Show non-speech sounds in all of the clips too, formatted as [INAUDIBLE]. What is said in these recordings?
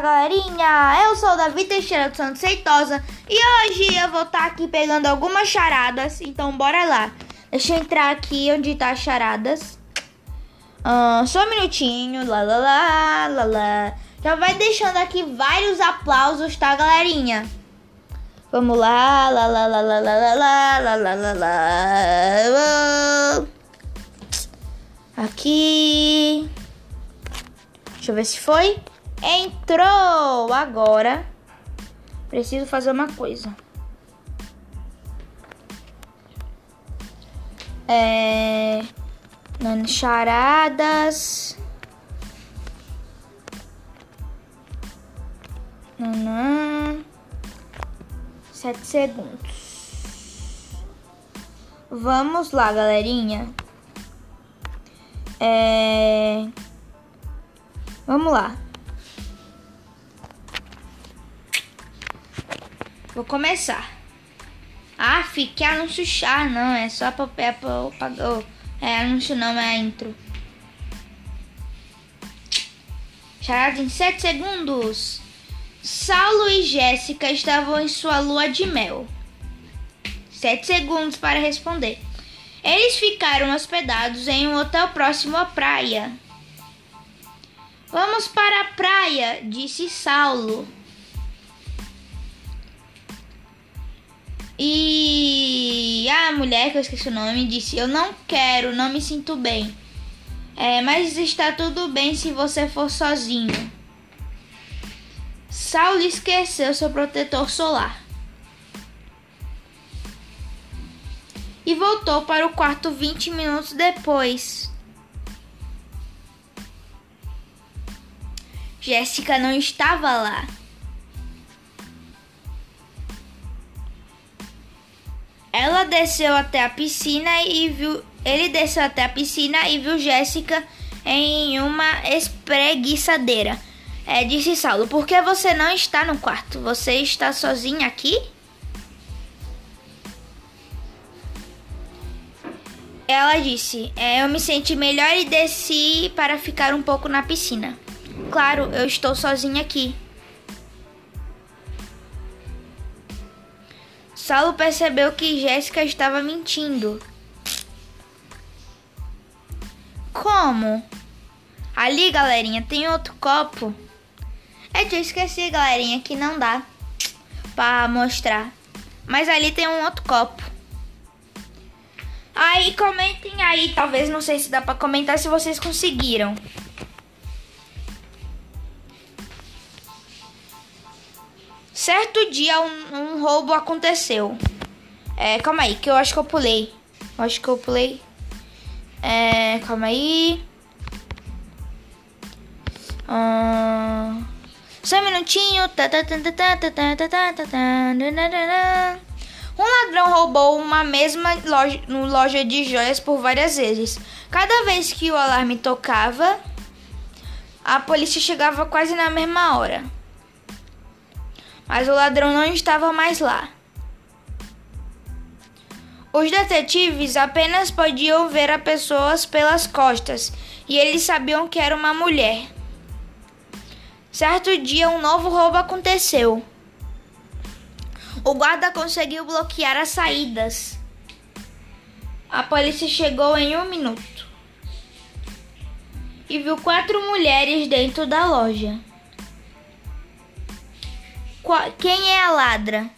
Olá, galerinha! Eu sou o Davi Teixeira do Santos Seitosa e hoje eu vou estar tá aqui pegando algumas charadas, então bora lá. Deixa eu entrar aqui onde tá as charadas. Uh, só um minutinho, lá, lá, lá, lá, lá. Já vai deixando aqui vários aplausos, tá, galerinha? Vamos lá, lá, lá, lá, lá, lá, lá, lá, lá, lá, lá. Aqui. Deixa eu ver se foi. Entrou! Agora preciso fazer uma coisa. É. Charadas. Nanã. Sete segundos. Vamos lá, galerinha. É. Vamos lá. Vou começar. Ah, que anúncio chá, não, é só pra, é pra, pra, é anúncio não, é intro. Charada em 7 segundos. Saulo e Jéssica estavam em sua lua de mel. 7 segundos para responder. Eles ficaram hospedados em um hotel próximo à praia. Vamos para a praia, disse Saulo. E a mulher, que eu esqueci o nome, disse: Eu não quero, não me sinto bem. É, mas está tudo bem se você for sozinho. Saulo esqueceu seu protetor solar. E voltou para o quarto 20 minutos depois. Jéssica não estava lá. Ela desceu até a piscina e viu. Ele desceu até a piscina e viu Jéssica em uma espreguiçadeira. É, disse Saulo, por que você não está no quarto? Você está sozinha aqui? Ela disse, é, eu me senti melhor e desci para ficar um pouco na piscina. Claro, eu estou sozinha aqui. Saulo percebeu que Jéssica estava mentindo. Como? Ali, galerinha, tem outro copo. É que eu esqueci, galerinha, que não dá para mostrar. Mas ali tem um outro copo. Aí comentem aí, talvez não sei se dá para comentar se vocês conseguiram. Certo dia um, um, roubo aconteceu. É, calma aí, que eu acho que eu pulei. Eu acho que eu pulei. É, calma aí. Uh, só um minutinho. Um ladrão roubou uma mesma loja, loja de joias por várias vezes. Cada vez que o alarme tocava, a polícia chegava quase na mesma hora mas o ladrão não estava mais lá. Os detetives apenas podiam ver as pessoas pelas costas e eles sabiam que era uma mulher. Certo dia, um novo roubo aconteceu. O guarda conseguiu bloquear as saídas. A polícia chegou em um minuto e viu quatro mulheres dentro da loja. Quem é a ladra?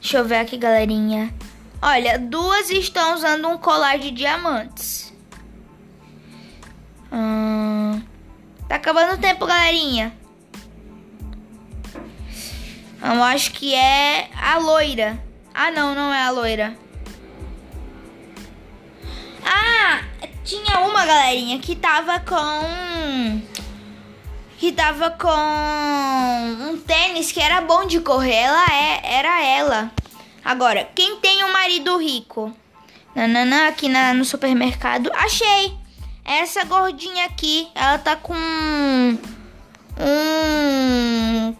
Deixa eu ver aqui, galerinha. Olha, duas estão usando um colar de diamantes. Hum, tá acabando o tempo, galerinha. Eu acho que é a loira. Ah, não, não é a loira. Ah, tinha uma galerinha que tava com que tava com um tênis que era bom de correr. Ela é, era ela. Agora, quem tem um marido rico? Nanana, aqui na, no supermercado. Achei! Essa gordinha aqui, ela tá com um, um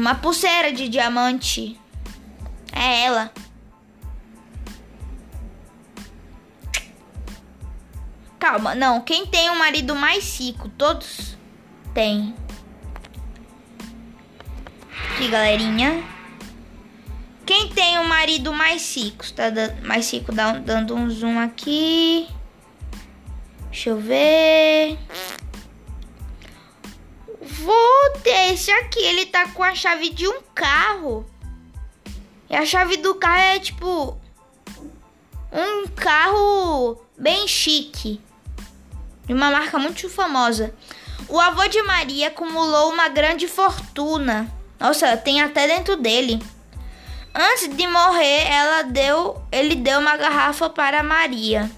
uma pulseira de diamante. É ela. Calma, não. Quem tem um marido mais rico? Todos. Tem. Aqui, galerinha. Quem tem o marido mais rico? Tá dando, mais rico, dando um zoom aqui. Deixa eu ver. Vou ter esse aqui. Ele tá com a chave de um carro. E a chave do carro é tipo um carro bem chique. De uma marca muito famosa. O avô de Maria acumulou uma grande fortuna. Nossa, tem até dentro dele. Antes de morrer, ela deu, ele deu uma garrafa para Maria.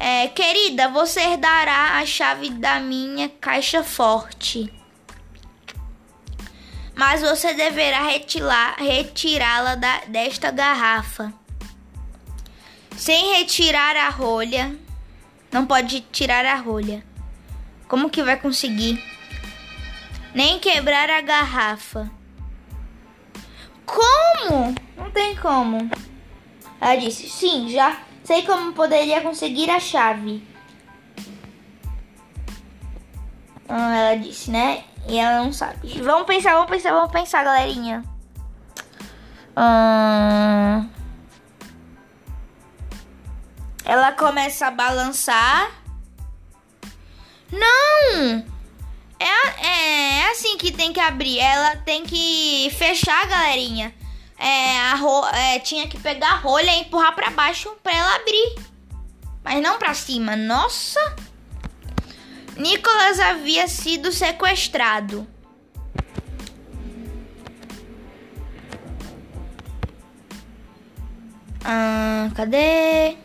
É, querida, você herdará a chave da minha caixa forte. Mas você deverá retirá-la desta garrafa. Sem retirar a rolha. Não pode tirar a rolha. Como que vai conseguir? Nem quebrar a garrafa. Como? Não tem como. Ela disse: Sim, já sei como poderia conseguir a chave. Ah, ela disse, né? E ela não sabe. Vamos pensar, vamos pensar, vamos pensar, galerinha. Hum... Ela começa a balançar. Não! É, é, é, assim que tem que abrir. Ela tem que fechar, galerinha. É, a ro é, tinha que pegar a rolha e empurrar para baixo para ela abrir. Mas não para cima. Nossa! Nicolas havia sido sequestrado. Ah, cadê?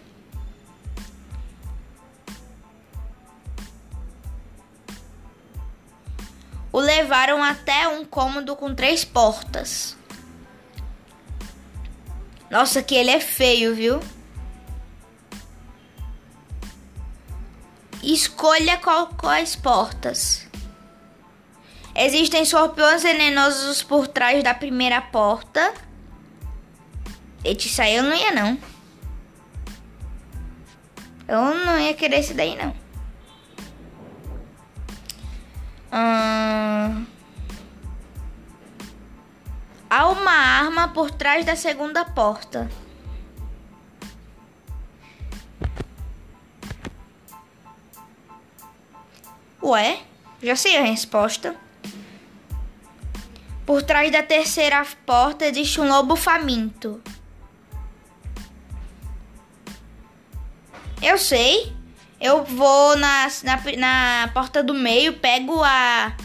O levaram até um cômodo com três portas. Nossa, que ele é feio, viu? Escolha qual, quais portas. Existem escorpiões venenosos por trás da primeira porta. Esse sair eu não ia não. Eu não ia querer esse daí não. Hum... Há uma arma por trás da segunda porta. Ué, já sei a resposta. Por trás da terceira porta existe um lobo faminto. Eu sei. Eu vou na, na, na porta do meio, pego a,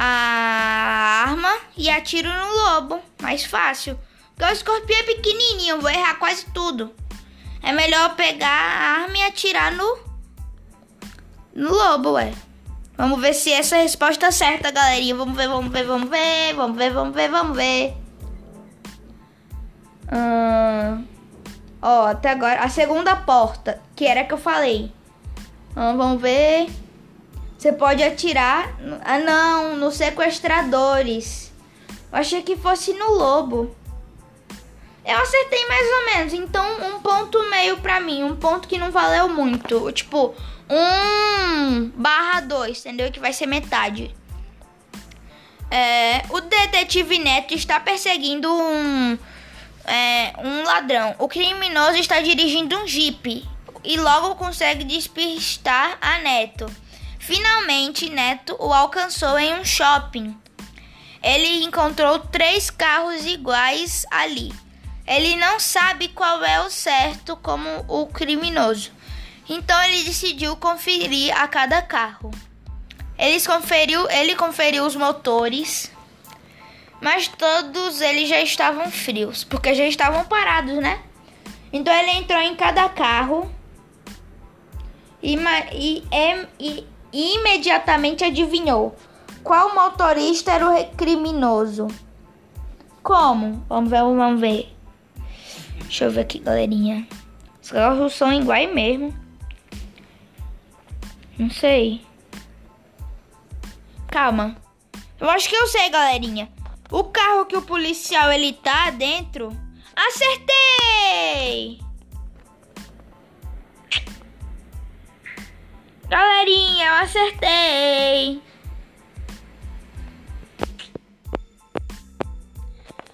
a arma e atiro no lobo. Mais fácil. Porque o escorpião é pequenininho, vou errar quase tudo. É melhor pegar a arma e atirar no, no lobo, ué. Vamos ver se essa é resposta certa, galerinha. Vamos ver, vamos ver, vamos ver, vamos ver, vamos ver, vamos ver. Hum... Ó, até agora, a segunda porta, que era a que eu falei. Hum, vamos ver. Você pode atirar. Ah, não, nos sequestradores. Eu achei que fosse no lobo. Eu acertei mais ou menos. Então, um ponto meio pra mim. Um ponto que não valeu muito. Tipo, 1 barra 2, entendeu? Que vai ser metade. É, o detetive Neto está perseguindo um, é, um ladrão. O criminoso está dirigindo um jipe e logo consegue despistar a Neto. Finalmente, Neto o alcançou em um shopping. Ele encontrou três carros iguais ali. Ele não sabe qual é o certo como o criminoso. Então ele decidiu conferir a cada carro. Ele conferiu, ele conferiu os motores, mas todos eles já estavam frios, porque já estavam parados, né? Então ele entrou em cada carro e, e, e, imediatamente adivinhou qual motorista era o criminoso. Como? Vamos ver, vamos ver. Deixa eu ver aqui, galerinha. Os carros são iguais mesmo. Não sei. Calma. Eu acho que eu sei, galerinha. O carro que o policial ele tá dentro. Acertei! Galerinha, eu acertei!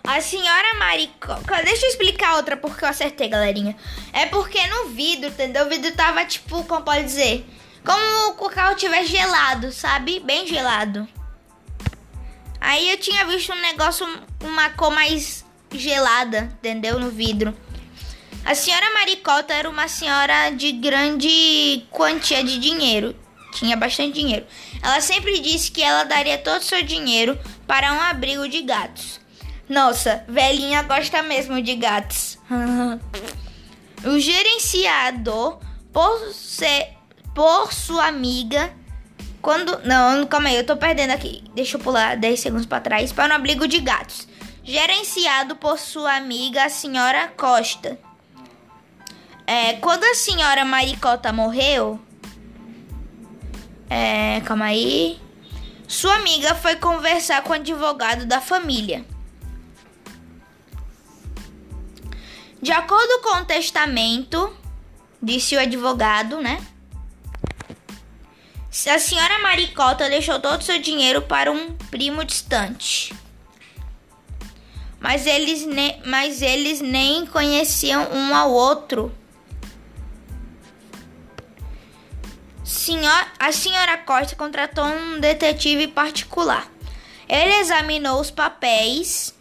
A senhora Maricó. Deixa eu explicar outra porque eu acertei, galerinha. É porque no vidro, entendeu? O vidro tava tipo, como pode dizer? Como o carro tiver gelado, sabe? Bem gelado. Aí eu tinha visto um negócio, uma cor mais gelada, entendeu? No vidro. A senhora Maricota era uma senhora de grande quantia de dinheiro. Tinha bastante dinheiro. Ela sempre disse que ela daria todo o seu dinheiro para um abrigo de gatos. Nossa, velhinha gosta mesmo de gatos. [LAUGHS] o gerenciador, por, ser, por sua amiga, quando. Não, calma aí, eu tô perdendo aqui. Deixa eu pular 10 segundos para trás. Para um abrigo de gatos. Gerenciado por sua amiga, a senhora Costa. É, quando a senhora Maricota morreu. É, calma aí. Sua amiga foi conversar com o advogado da família. De acordo com o testamento, disse o advogado, né? A senhora Maricota deixou todo o seu dinheiro para um primo distante. Mas eles, mas eles nem conheciam um ao outro. Senhor, a senhora Costa contratou um detetive particular. Ele examinou os papéis.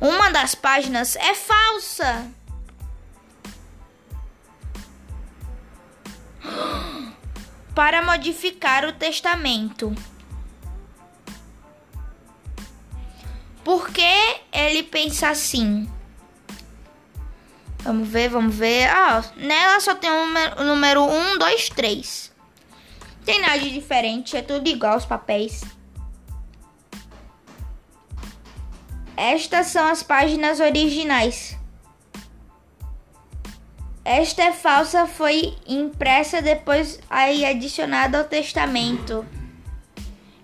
Uma das páginas é falsa. [GASPS] Para modificar o testamento. Por que ele pensa assim? Vamos ver, vamos ver. Ah, nela só tem um número 1, 2, 3. Tem nada de diferente, é tudo igual os papéis. Estas são as páginas originais. Esta é falsa, foi impressa depois aí adicionada ao testamento.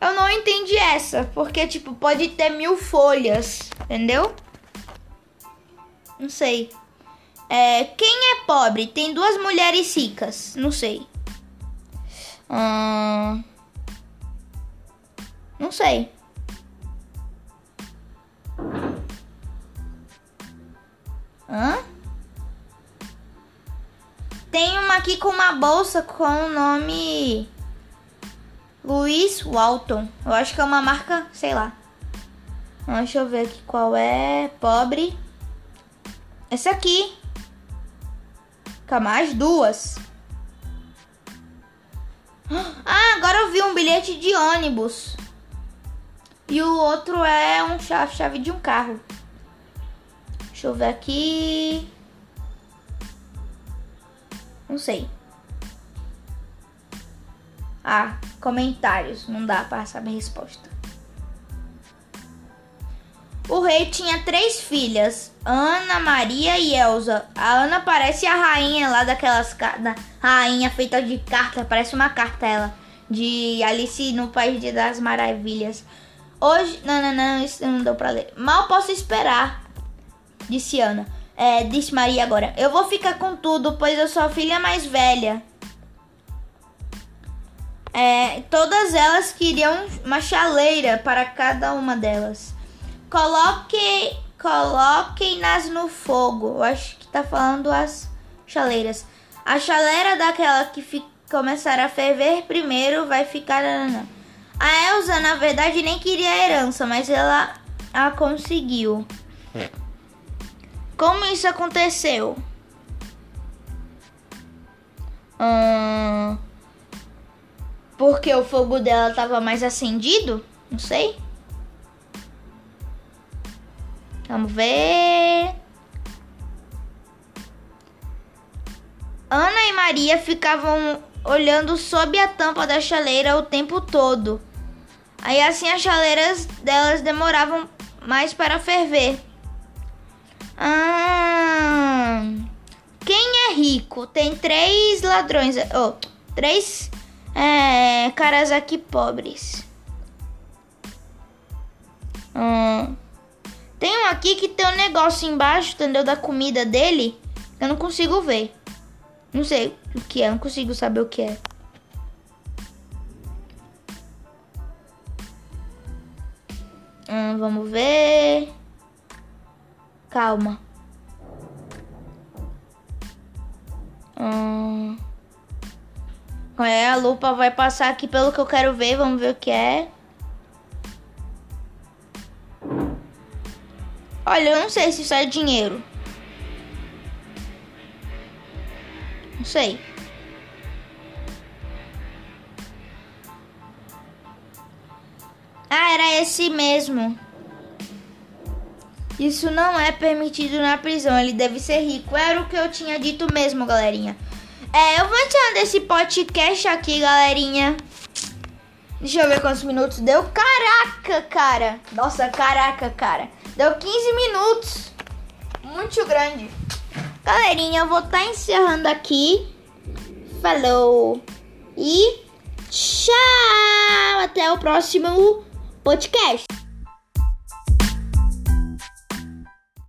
Eu não entendi essa, porque tipo, pode ter mil folhas, entendeu? Não sei. É, quem é pobre? Tem duas mulheres ricas. Não sei. Hum, não sei. Hã? Tem uma aqui com uma bolsa com o nome Louis Walton. Eu acho que é uma marca, sei lá. Deixa eu ver aqui qual é. Pobre. Essa aqui. Calma, as duas. Ah, agora eu vi um bilhete de ônibus. E o outro é um chave, chave de um carro. Deixa eu ver aqui. Não sei. Ah, comentários. Não dá para saber a resposta. O rei tinha três filhas, Ana, Maria e Elsa. A Ana parece a rainha lá daquelas da rainha feita de carta, parece uma carta ela de Alice no País das Maravilhas. Hoje, não, não, não, isso não deu para ler. Mal posso esperar, disse Ana. É, disse Maria agora. Eu vou ficar com tudo, pois eu sou a filha mais velha. É, todas elas queriam uma chaleira para cada uma delas. Coloque, coloquem-nas no fogo. Eu acho que tá falando as chaleiras. A chaleira daquela que começar a ferver primeiro vai ficar. A Elsa, na verdade, nem queria a herança, mas ela a conseguiu. Como isso aconteceu? Hum, porque o fogo dela estava mais acendido? Não sei. Vamos ver. Ana e Maria ficavam olhando sob a tampa da chaleira o tempo todo. Aí assim as chaleiras delas demoravam mais para ferver. Ah, quem é rico? Tem três ladrões, oh, três é, caras aqui pobres. Hum. Tem um aqui que tem um negócio embaixo, entendeu? Da comida dele. Eu não consigo ver. Não sei o que é, não consigo saber o que é. Hum, vamos ver. Calma. Hum. É, a lupa vai passar aqui pelo que eu quero ver. Vamos ver o que é. Olha, eu não sei se isso é dinheiro. Não sei. Ah, era esse mesmo. Isso não é permitido na prisão. Ele deve ser rico. Era o que eu tinha dito mesmo, galerinha. É, eu vou encerrando esse podcast aqui, galerinha. Deixa eu ver quantos minutos deu. Caraca, cara. Nossa, caraca, cara. Deu 15 minutos. Muito grande. Galerinha, eu vou estar tá encerrando aqui. Falou. E tchau. Até o próximo podcast.